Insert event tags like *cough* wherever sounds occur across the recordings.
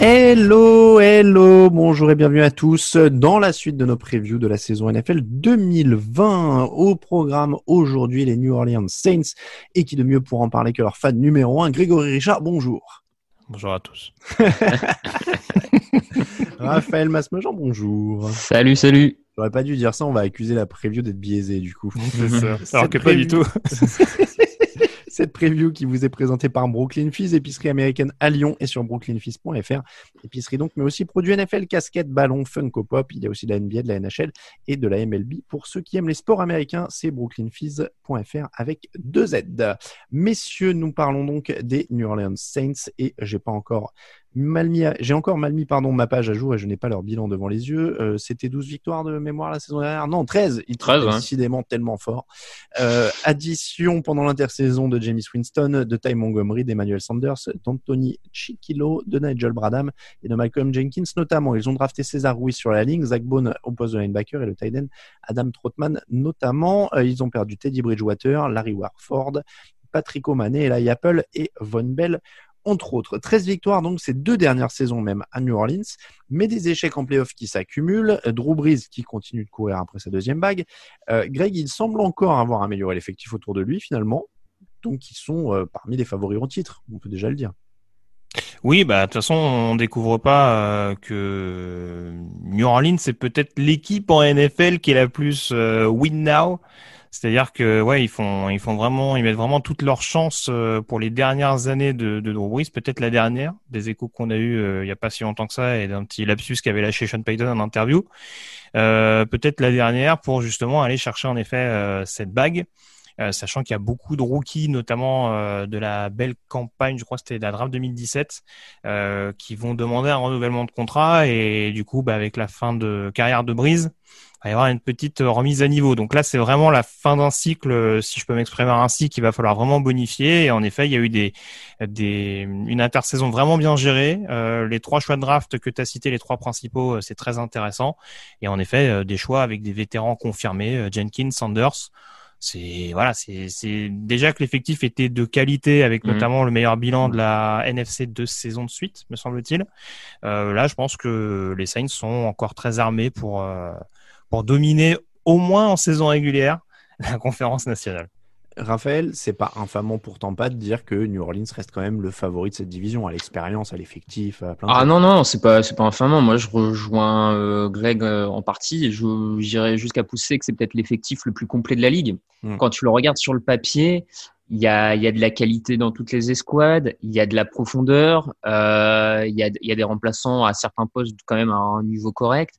Hello, hello, bonjour et bienvenue à tous dans la suite de nos previews de la saison NFL 2020. Au programme aujourd'hui, les New Orleans Saints et qui de mieux pour en parler que leur fan numéro 1, Grégory Richard, bonjour. Bonjour à tous. *laughs* *laughs* Raphaël Masmejean, bonjour. Salut, salut. J'aurais pas dû dire ça, on va accuser la preview d'être biaisée du coup. *laughs* *laughs* Alors que pas du tout. *laughs* Cette preview qui vous est présentée par Brooklyn Fizz, épicerie américaine à Lyon et sur brooklynfizz.fr. Épicerie donc, mais aussi produits NFL, casquettes, ballons, Funko Pop. Il y a aussi de la NBA, de la NHL et de la MLB. Pour ceux qui aiment les sports américains, c'est brooklynfizz.fr avec deux Z. Messieurs, nous parlons donc des New Orleans Saints et j'ai pas encore mal mis, j'ai encore mal mis pardon ma page à jour et je n'ai pas leur bilan devant les yeux. Euh, C'était 12 victoires de mémoire la saison dernière. Non, 13. Ils 13, ouais. décidément tellement fort. Euh, addition pendant l'intersaison de James Winston, de Ty Montgomery, d'Emmanuel Sanders, d'Anthony Chiquilo, de Nigel Bradham et de Malcolm Jenkins notamment. Ils ont drafté César Ruiz sur la ligne, Zach Bone au poste de linebacker et le tight end Adam Trotman notamment. Euh, ils ont perdu Teddy Bridgewater, Larry Warford, Patrick O'Mane, Eli Apple et Von Bell entre autres. 13 victoires, donc ces deux dernières saisons même à New Orleans, mais des échecs en playoff qui s'accumulent. Euh, Drew Brees qui continue de courir après sa deuxième bague. Euh, Greg, il semble encore avoir amélioré l'effectif autour de lui finalement, donc ils sont euh, parmi les favoris au titre, on peut déjà le dire. Oui, bah de toute façon, on découvre pas que New Orleans c'est peut-être l'équipe en NFL qui est la plus win now. C'est-à-dire que ouais, ils font ils font vraiment ils mettent vraiment toutes leurs chances euh, pour les dernières années de, de Drew peut-être la dernière des échos qu'on a eu euh, il y a pas si longtemps que ça et d'un petit lapsus qu'avait lâché Sean Payton en interview. Euh, peut-être la dernière pour justement aller chercher en effet euh, cette bague. Euh, sachant qu'il y a beaucoup de rookies, notamment euh, de la belle campagne, je crois que c'était la draft 2017, euh, qui vont demander un renouvellement de contrat et du coup, bah, avec la fin de carrière de Brise, va y avoir une petite remise à niveau. Donc là, c'est vraiment la fin d'un cycle, si je peux m'exprimer ainsi, qu'il va falloir vraiment bonifier. Et en effet, il y a eu des, des une intersaison vraiment bien gérée. Euh, les trois choix de draft que tu as cités, les trois principaux, c'est très intéressant. Et en effet, des choix avec des vétérans confirmés, Jenkins, Sanders c'est voilà, c'est déjà que l'effectif était de qualité avec Mhm. notamment le meilleur bilan de la NFC deux saisons de suite, me semble-t-il. Euh, là, je pense que les Saints sont encore très armés pour euh, pour dominer au moins en saison régulière *laughs* la conférence nationale. Raphaël, c'est pas infamant pourtant pas de dire que New Orleans reste quand même le favori de cette division, à l'expérience, à l'effectif, à plein de Ah choses. non, non, c'est pas, c'est pas infamant. Moi, je rejoins euh, Greg euh, en partie. et Je j'irais jusqu'à pousser que c'est peut-être l'effectif le plus complet de la ligue. Mm. Quand tu le regardes sur le papier, il y a, il y a de la qualité dans toutes les escouades, il y a de la profondeur, euh, il, y a, il y a des remplaçants à certains postes quand même à un niveau correct.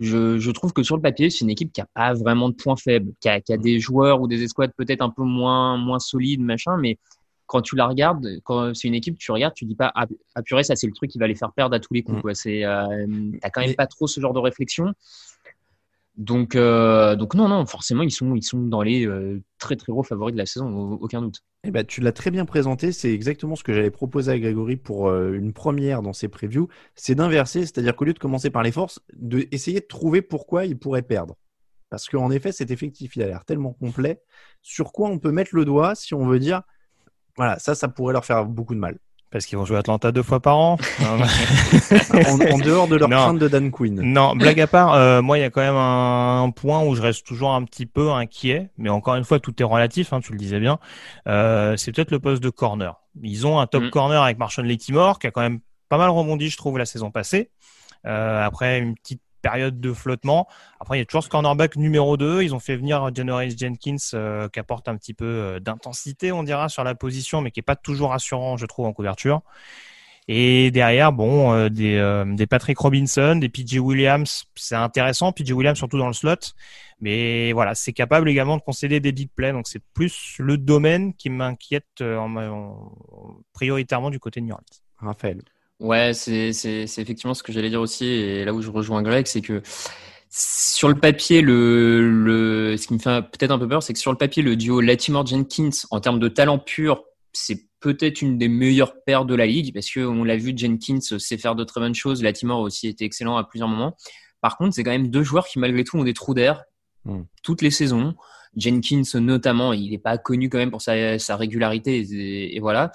Je, je trouve que sur le papier, c'est une équipe qui a pas vraiment de points faibles, qui a, qui a des joueurs ou des escouades peut-être un peu moins, moins solides, machin, mais quand tu la regardes, quand c'est une équipe, tu regardes, tu dis pas, ah, ah, purée, ça c'est le truc qui va les faire perdre à tous les coups. Mm. Quoi. C'est, euh, t'as quand même Mais- pas trop ce genre de réflexion. Donc, euh, donc non, non, forcément, ils sont, ils sont dans les euh, très très gros favoris de la saison, au- aucun doute. Eh ben, tu l'as très bien présenté, c'est exactement ce que j'allais proposer à Grégory pour euh, une première dans ses previews, c'est d'inverser, c'est-à-dire qu'au lieu de commencer par les forces, de essayer de trouver pourquoi il pourrait perdre. Parce qu'en effet, cet effectif, il a l'air tellement complet, sur quoi on peut mettre le doigt si on veut dire, voilà, ça, ça pourrait leur faire beaucoup de mal. Parce qu'ils vont jouer Atlanta deux fois par an. *laughs* En, en dehors de leur Non. crainte de Dan Quinn. Non, blague à part, euh, moi il y a quand même un, un point où je reste toujours un petit peu inquiet, mais encore une fois tout est relatif, hein, tu le disais bien. Euh, c'est peut-être le poste de corner. Ils ont un top Mm. corner avec Marshall Lettimore qui a quand même pas mal rebondi, je trouve, la saison passée. Euh, après une petite période de flottement. Après, il y a toujours ce cornerback numéro 2. Ils ont fait venir Janoris Jenkins euh, qui apporte un petit peu euh, d'intensité, on dira, sur la position, mais qui est pas toujours rassurant, je trouve, en couverture. Et derrière, bon, euh, des, Patrick Robinson, des PJ Williams, c'est intéressant. PJ Williams surtout dans le slot, mais voilà, c'est capable également de concéder des big plays. Donc c'est plus le domaine qui m'inquiète en, en- prioritairement du côté de New Orleans. Raphaël. Ouais, c'est, c'est, c'est effectivement ce que j'allais dire aussi, et là où je rejoins Greg, c'est que sur le papier, le, le, ce qui me fait peut-être un peu peur, c'est que sur le papier, le duo Latimore-Jenkins, en termes de talent pur, c'est peut-être une des meilleures paires de la ligue, parce que on l'a vu, Jenkins sait faire de très bonnes choses, Latimore aussi était excellent à plusieurs moments. Par contre, c'est quand même deux joueurs qui, malgré tout, ont des trous d'air Mm. toutes les saisons. Jenkins notamment, il n'est pas connu quand même pour sa, sa régularité et, voilà.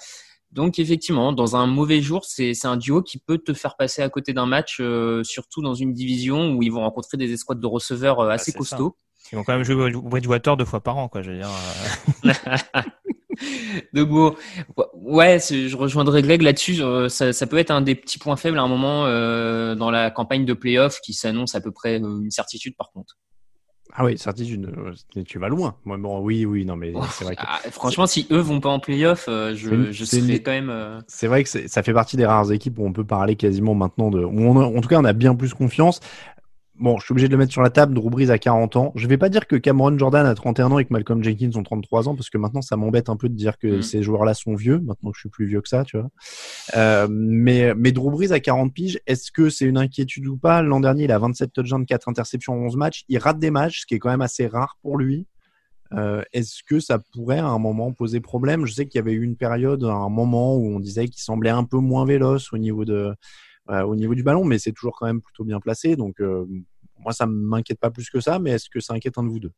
Donc effectivement, dans un mauvais jour, c'est un duo qui peut te faire passer à côté d'un match, euh, surtout dans une division où ils vont rencontrer des escouades de receveurs euh, assez costauds. Ils vont quand même jouer Bridgewater deux fois par an, quoi. Je veux dire. *laughs* de bon, ouais, je rejoindrai Greg là-dessus. Ça, ça, peut être un des petits points faibles à un moment euh, dans la campagne de playoff qui s'annonce à peu près une certitude par contre. Ah oui, certitude, euh, tu vas loin. Moi, bon, oui, oui, non, mais c'est vrai que. Ah, franchement, si eux vont pas en playoff, euh, je, je serais quand même. Euh, c'est vrai que ça fait partie des rares équipes où on peut parler quasiment maintenant de. en tout cas, on a bien plus confiance. Bon, je suis obligé de le mettre sur la table. Drew Brees a 40 ans. Je vais pas dire que Cameron Jordan a 31 ans et que Malcolm Jenkins ont 33 ans parce que maintenant ça m'embête un peu de dire que mm. ces joueurs-là sont vieux. Maintenant que je suis plus vieux que ça, tu vois. Euh, mais mais Drew Brees a 40 piges. Est-ce que c'est une inquiétude ou pas? L'an dernier, il a 27 touchdowns, 4 interceptions en 11 matchs. Il rate des matchs, ce qui est quand même assez rare pour lui. Euh, Est-ce que ça pourrait à un moment poser problème? Je sais qu'il y avait eu une période, un moment où on disait qu'il semblait un peu moins véloce au niveau de euh, au niveau du ballon, mais c'est toujours quand même plutôt bien placé. Donc euh, moi, ça m'inquiète pas plus que ça, mais est-ce que ça inquiète un de vous deux?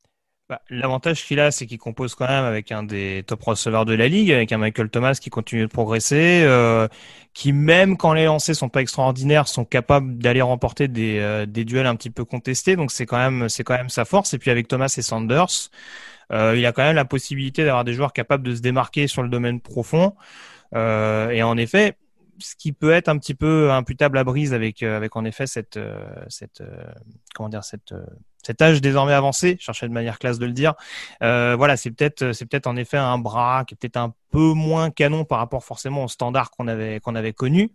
Bah, L'avantage qu'il a, c'est qu'il compose quand même avec un des top receveurs de la ligue, avec un Michael Thomas qui continue de progresser, euh, qui même quand les lancers sont pas extraordinaires, sont capables d'aller remporter des, euh, des duels un petit peu contestés. Donc c'est quand même c'est quand même sa force. Et puis avec Thomas et Sanders, euh, il a quand même la possibilité d'avoir des joueurs capables de se démarquer sur le domaine profond. Euh, et en effet, ce qui peut être un petit peu imputable à Brise avec euh, en effet cette euh, cette euh, comment dire cette cet âge désormais avancé, je cherchais de manière classe de le dire. voilà, c'est peut-être c'est en effet un bras qui est peut-être un peu moins canon par rapport forcément au standard qu'on avait qu'on connu.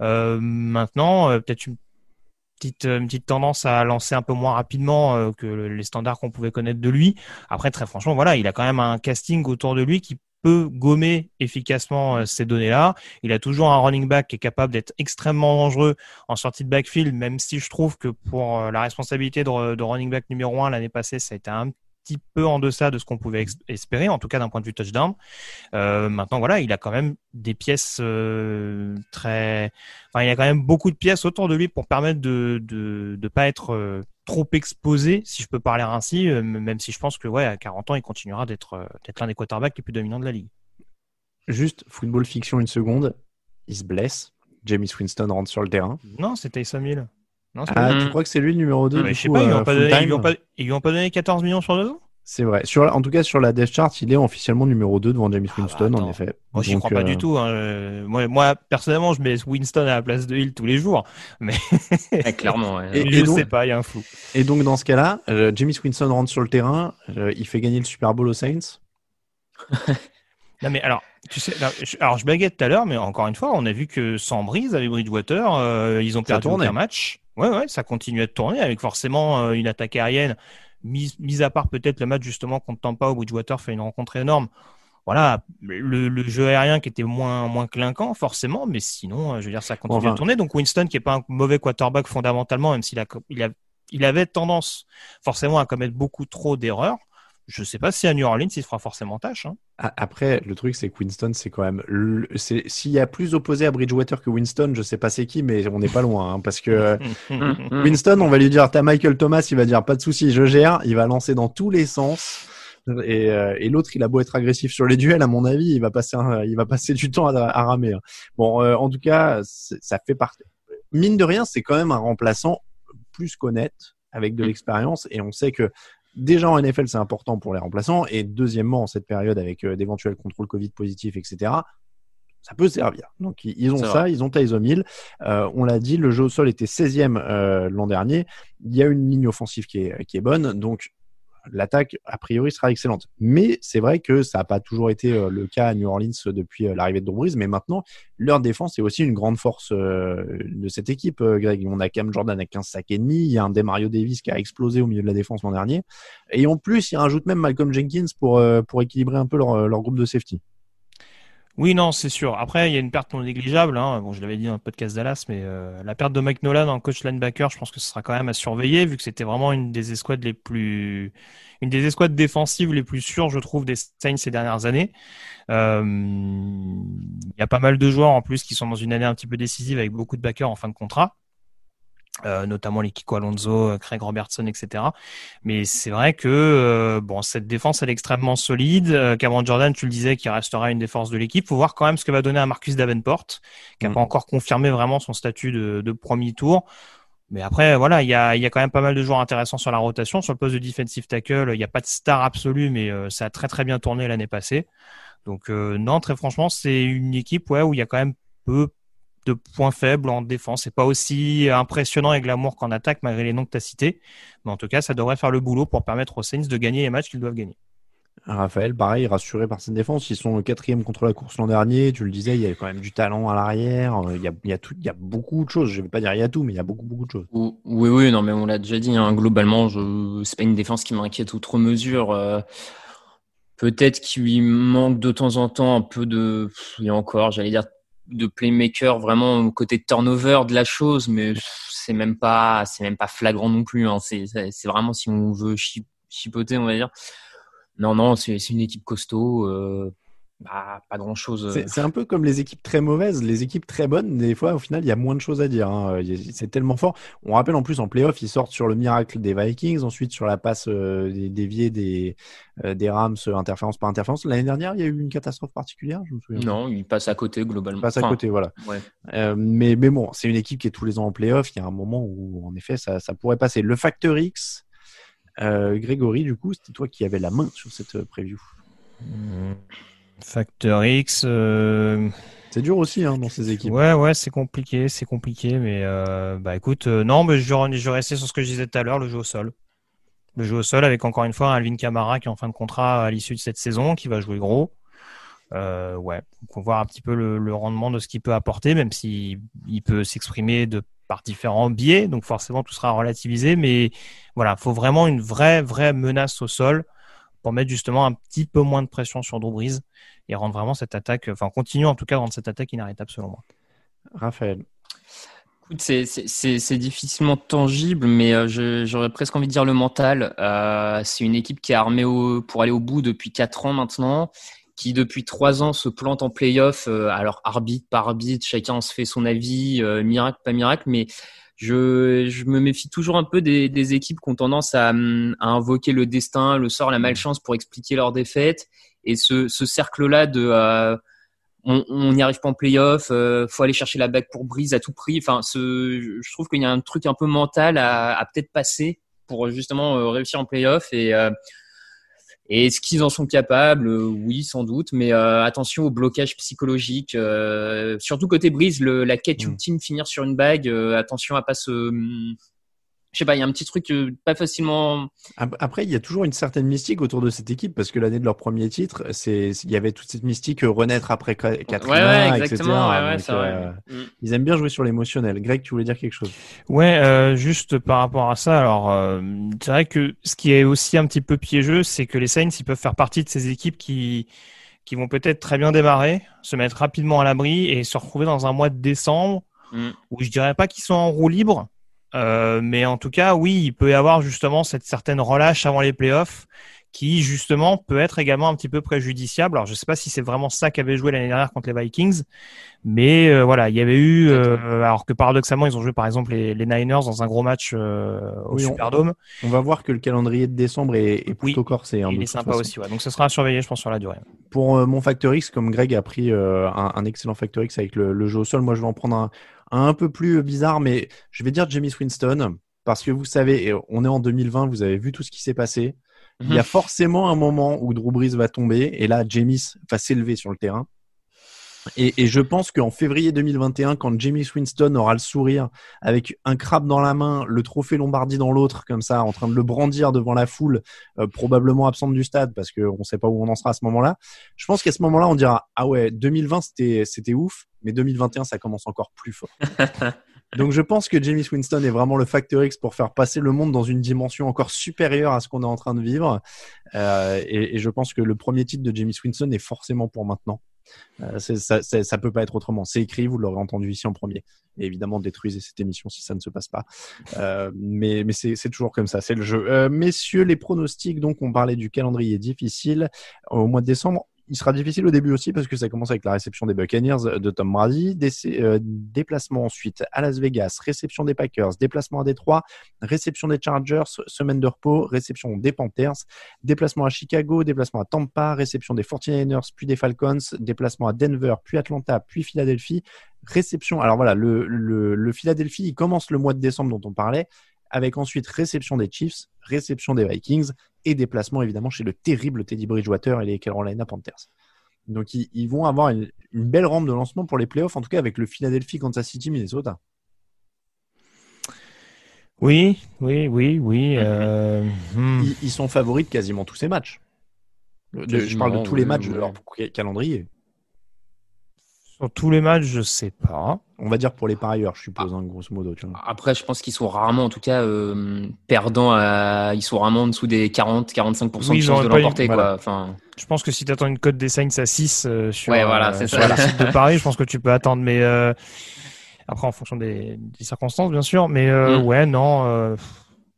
maintenant, peut-être une petite une petite tendance à lancer un peu moins rapidement que les standards qu'on pouvait connaître de lui. Après, très franchement, voilà, il a quand même un casting autour de lui qui peut gommer efficacement euh, ces données-là. Il a toujours un running back qui est capable d'être extrêmement dangereux en sortie de backfield, même si je trouve que pour euh, la responsabilité de, running back numéro un l'année passée, ça a été un petit peu en deçà de ce qu'on pouvait espérer, en tout cas d'un point de vue touchdown. Euh, maintenant, voilà, il a quand même des pièces euh, très, enfin, il a quand même beaucoup de pièces autour de lui pour permettre de de, de pas être euh, trop exposé, si je peux parler ainsi, même si je pense que ouais, à 40 ans, il continuera d'être l'un des quarterbacks les plus dominants de la ligue. Juste football fiction une seconde, il se blesse. Jamie Winston rentre sur le terrain. Non, c'était Taysom Hill. Ah, tu crois que c'est lui le numéro 2 Je sais pas, ils lui ont pas, donné, ont pas, ils ont pas donné 14 millions sur deux ans c'est vrai. Sur, en tout cas, sur la death chart, il est officiellement numéro 2 devant James ah, bah, Winston, en effet. Moi, j'y crois pas du euh, tout. Hein. Moi, moi, personnellement, je mets Winston à la place de Hill tous les jours. Mais *laughs* clairement, ouais. et, je sais pas, il y a un flou. Et donc, dans ce cas-là, euh, James Winston rentre sur le terrain, euh, il fait gagner le Super Bowl aux Saints. non, mais alors, tu sais, alors je baguette tout à l'heure, mais encore une fois, on a vu que sans brise avec Bridgewater, ils ont perdu un match. Ouais, ouais, ça continue à tourner avec forcément une attaque aérienne mis, mis à part peut-être le match justement contre Tampa où Bridgewater fait une rencontre énorme. Voilà, le, jeu aérien qui était moins moins clinquant forcément, mais sinon, euh, je veux dire, ça continue à tourner. Donc Winston qui est pas un mauvais quarterback fondamentalement, même s'il a, il a, il avait tendance forcément à commettre beaucoup trop d'erreurs je sais pas si à New Orleans il se fera forcément tâche. Hein. Après, le truc c'est que Winston, c'est quand même. S'il y a plus opposé à Bridgewater que Winston, je sais pas c'est qui, mais on n'est pas loin. Hein, parce que *laughs* Winston, on va lui dire T'as Michael Thomas, il va dire Pas de souci, je gère. Il va lancer dans tous les sens. Et, euh, et l'autre, il a beau être agressif sur les duels, à mon avis, il va passer, il va passer du temps à, ramer. Hein. Bon, euh, en tout cas, ça fait partie. Mine de rien, c'est quand même un remplaçant plus qu'honnête, avec de mm. l'expérience, et on sait que déjà en NFL, c'est important pour les remplaçants. Et deuxièmement, en cette période avec euh, d'éventuels contrôles Covid positifs, etc., ça peut servir. Donc ils ont ça, ils ont Tyson Hill. Euh, on l'a dit, le jeu au sol était 16e euh, l'an dernier. Il y a une ligne offensive qui est, qui est bonne. Donc l'attaque, a priori, sera excellente. Mais c'est vrai que ça n'a pas toujours été euh, le cas à New Orleans depuis euh, l'arrivée de Drew mais maintenant, leur défense est aussi une grande force euh, de cette équipe, Greg. On a Cam Jordan à 15 sacs et demi, il y a un Demario Davis qui a explosé au milieu de la défense l'an dernier, et en plus, il rajoute même Malcolm Jenkins pour, pour équilibrer un peu leur, leur groupe de safety. Oui, non, c'est sûr. Après, il y a une perte non négligeable. Hein. Bon, je l'avais dit dans le podcast Dallas, mais euh, la perte de Mike Nolan en coach linebacker, je pense que ce sera quand même à surveiller, vu que c'était vraiment une des escouades les plus, une des escouades défensives les plus sûres, je trouve, des Saints ces dernières années. Euh, il y a pas mal de joueurs en plus qui sont dans une année un petit peu décisive avec beaucoup de backers en fin de contrat. Euh, notamment les Kiko Alonso, Craig Robertson, etc. Mais c'est vrai que bon, cette défense elle est extrêmement solide. Cameron Jordan, tu le disais, qui restera une des forces de l'équipe. Faut voir quand même ce que va donner à Marcus Davenport, qui n'a mm. pas encore confirmé vraiment son statut de, de premier tour. Mais après, voilà, il y a, y a quand même pas mal de joueurs intéressants sur la rotation. Sur le poste de defensive tackle, il n'y a pas de star absolue, mais euh, ça a très très bien tourné l'année passée. Donc euh, non, très franchement, c'est une équipe ouais, où il y a quand même peu de points faibles en défense. C'est pas aussi impressionnant et glamour qu'en attaque, malgré les noms que tu as cités. Mais en tout cas, ça devrait faire le boulot pour permettre aux Saints de gagner les matchs qu'ils doivent gagner. Raphaël, pareil, rassuré par cette défense. Ils sont quatrième contre la course l'an dernier. Tu le disais, il y a quand même du talent à l'arrière. Euh, il y a, il y a, tout, il y a beaucoup de choses. Je ne vais pas dire il y a tout, mais il y a beaucoup, beaucoup de choses. Oui, oui, non, mais on l'a déjà dit. Hein. Globalement, je... c'est pas une défense qui m'inquiète outre mesure. Euh, peut-être qu'il lui manque de temps en temps un peu de, et encore, j'allais dire, de playmaker vraiment au côté turnover de la chose, mais c'est même pas, c'est même pas flagrant non plus. Hein. C'est vraiment si on veut chipoter, on va dire. Non, non, c'est une équipe costaud. Euh, bah, pas grand chose. Euh. C'est un peu comme les équipes très mauvaises, les équipes très bonnes. Des fois, au final, il y a moins de choses à dire. Hein. C'est tellement fort. On rappelle en plus en playoff, ils sortent sur le miracle des Vikings, ensuite sur la passe euh, déviée des, des Rams, interférence par interférence. L'année dernière, il y a eu une catastrophe particulière, je me souviens. Non, ils passent à côté globalement. Ils passent à côté, voilà. mais, mais bon, c'est une équipe qui est tous les ans en playoff. Il y a un moment où, en effet, ça, ça pourrait passer. Le Factor X, euh, Grégory, du coup, c'était toi qui avais la main sur cette euh, preview. Hmm. Factor X. Euh, c'est dur aussi hein, dans ces équipes. Ouais, ouais, c'est compliqué, c'est compliqué, mais bah écoute, non, mais je, je restais sur ce que je disais tout à l'heure, le jeu au sol. Le jeu au sol avec encore une fois Alvin Kamara qui est en fin de contrat à l'issue de cette saison, qui va jouer gros. ouais, on va voir un petit peu le, le rendement de ce qu'il peut apporter, même s'il il peut s'exprimer de par différents biais, donc forcément tout sera relativisé, mais voilà, faut vraiment une vraie, vraie menace au sol pour mettre justement un petit peu moins de pression sur Drew Brees et rendre vraiment cette attaque, enfin continuer en tout cas à rendre cette attaque inarrêtable selon moi. Raphaël. C'est difficilement tangible, mais euh, j'aurais presque envie de dire le mental. Euh, c'est une équipe qui est armée pour aller au bout depuis 4 ans maintenant qui depuis trois ans se plante en playoff. Euh, alors arbitre par arbitre, chacun se fait son avis, euh, miracle pas miracle, mais je, je, me méfie toujours un peu des, des équipes qui ont tendance à, à, invoquer le destin, le sort, la malchance pour expliquer leur défaite. Et ce, ce cercle-là de euh, on n'y arrive pas en playoff, euh, faut aller chercher la bague pour brise à tout prix. Enfin, ce, je trouve qu'il y a un truc un peu mental à, à peut-être passer pour justement réussir en playoff. Et et est-ce qu'ils en sont capables? Euh, Oui, sans doute, mais euh, attention au blocage psychologique. Euh, surtout côté Brise, le, la quête mm. ultime, finir sur une bague. attention à pas se je sais pas, il y a un petit truc pas facilement. Après, il y a toujours une certaine mystique autour de cette équipe parce que l'année de leur premier titre, c'est il y avait toute cette mystique renaître après Katrina, etc. Mm. Ils aiment bien jouer sur l'émotionnel. Greg, tu voulais dire quelque chose? Ouais, euh, juste par rapport à ça. Alors, euh, c'est vrai que ce qui est aussi un petit peu piégeux, c'est que les Saints, ils peuvent faire partie de ces équipes qui qui vont peut-être très bien démarrer, se mettre rapidement à l'abri et se retrouver dans un mois de décembre mm. où je dirais pas qu'ils sont en roue libre euh, mais en tout cas, oui, il peut y avoir justement cette certaine relâche avant les playoffs qui justement peut être également un petit peu préjudiciable. Alors je ne sais pas si c'est vraiment ça qu'avait joué l'année dernière contre les Vikings, mais euh, voilà, il y avait eu, euh, alors que paradoxalement ils ont joué par exemple les, les Niners dans un gros match au Superdome. On, va voir que le calendrier de décembre est, est plutôt corsé. Hein, il est sympa aussi, ouais. donc ce sera à surveiller je pense sur la durée. Pour mon Factor X, comme Greg a pris un, un, excellent Factor X avec le, le, jeu au sol, moi je vais en prendre un, un peu plus bizarre, mais je vais dire Jamie Winston, parce que vous savez, on est en 2020, vous avez vu tout ce qui s'est passé. Il y a mhm. forcément un moment où Drew Brees va tomber, et là, James va s'élever sur le terrain. Et, je pense qu'en février 2021, quand Jamie Winston aura le sourire avec un crabe dans la main, le trophée Lombardie dans l'autre, comme ça, en train de le brandir devant la foule, euh, probablement absente du stade parce qu'on ne sait pas où on en sera à ce moment-là. Je pense qu'à ce moment-là, on dira ah ouais, 2020 c'était c'était ouf, mais 2021 ça commence encore plus fort. *laughs* Donc je pense que Jamie Winston est vraiment le facteur X pour faire passer le monde dans une dimension encore supérieure à ce qu'on est en train de vivre. Euh, et, et, je pense que le premier titre de Jamie Winston est forcément pour maintenant. Euh, ça, ça, peut pas être autrement. C'est écrit, vous l'aurez entendu ici en premier. Et évidemment, détruisez cette émission si ça ne se passe pas. Euh, mais c'est toujours comme ça, c'est le jeu. Euh, messieurs, les pronostics. Donc, on parlait du calendrier difficile au mois de décembre il sera difficile au début aussi parce que ça commence avec la réception des Buccaneers de Tom Brady, euh, déplacement ensuite à Las Vegas, réception des Packers, déplacement à Détroit, réception des Chargers, semaine de repos, réception des Panthers, déplacement à Chicago, déplacement à Tampa, réception des 49ers, puis des Falcons, déplacement à Denver, puis Atlanta, puis Philadelphie, réception. Alors voilà, le, le, le Philadelphie, il commence le mois de décembre dont on parlait avec ensuite réception des Chiefs, réception des Vikings et déplacement évidemment chez le terrible Teddy Bridgewater et les Carolina Panthers. Donc ils, vont avoir une, belle rampe de lancement pour les playoffs, en tout cas avec le Philadelphie Kansas City Minnesota. Oui, oui, oui, oui. Euh, hmm. ils, sont favoris de quasiment tous ces matchs. je parle de tous les matchs de leur calendrier. Sur tous les matchs, je sais pas. On va dire pour les parieurs, je suppose, hein, grosso modo. Après, je pense qu'ils sont rarement, en tout cas, euh, perdants. À... Ils sont rarement en dessous des 40-45% de chances de l'emporter. Enfin... Je pense que si tu attends une cote des Saints à 6 euh, sur, ouais, voilà, euh, sur site de *laughs* Paris, je pense que tu peux attendre. Mais après, en fonction des, circonstances, bien sûr. Mais mm. ouais, non.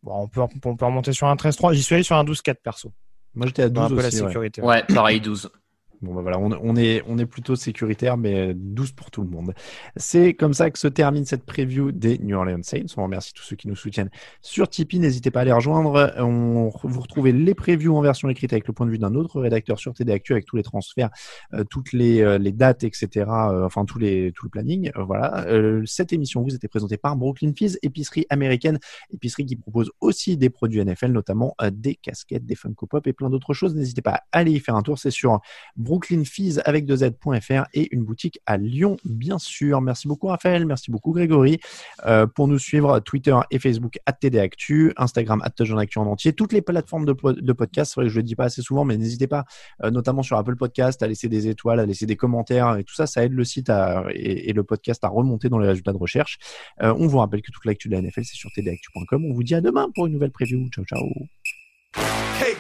Bon, on, peut, on peut remonter sur un 13-3. J'y suis allé sur un 12-4 perso. Moi, j'étais à 12 un peu la sécurité. Ouais, pareil, 12. Bon, bah voilà, on, est, on est plutôt sécuritaire, mais 12 pour tout le monde. C'est comme ça que se termine cette preview des New Orleans Saints. On remercie tous ceux qui nous soutiennent sur Tipeee. N'hésitez pas à les rejoindre. On, vous retrouvez les previews en version écrite avec le point de vue d'un autre rédacteur sur TD Actu avec tous les transferts, euh, toutes les, euh, les dates, etc. Euh, enfin, tous les, tout le planning. voilà. cette émission vous était présentée par Brooklyn Fizz, épicerie américaine, épicerie qui propose aussi des produits NFL, notamment des casquettes, des Funko Pop et plein d'autres choses. N'hésitez pas à aller y faire un tour. C'est sur brooklynfees avec 2z.fr et une boutique à Lyon, bien sûr. Merci beaucoup, Raphaël. Merci beaucoup, Grégory. Euh, pour nous suivre, Twitter et Facebook, TDActu, Instagram, Actu en entier, toutes les plateformes de, de podcast. C'est vrai que je le dis pas assez souvent, mais n'hésitez pas, euh, notamment sur Apple Podcast, à laisser des étoiles, à laisser des commentaires et tout ça. Ça aide le site et, le podcast à remonter dans les résultats de recherche. Euh, on vous rappelle que toute l'actu de la NFL, c'est sur tdactu.com. On vous dit à demain pour une nouvelle preview. Ciao, ciao. Hey,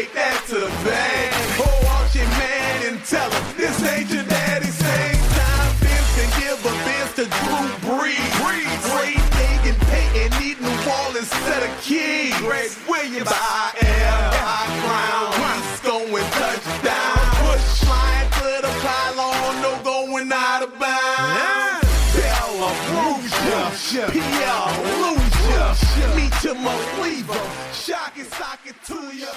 take that to the bank. Oh, watch your man and tell him this ain't your daddy's Same time, Vince can give a Vince to Drew Brees. Brees. Great Megan Payton needing a wall instead of keys. Greg Williams, I am. I crown. He's going touchdown. Push flying to the pylon. No going out of bounds. Bella Ruja. Pierre Lucia. Me to my lever. Shock and socket to ya.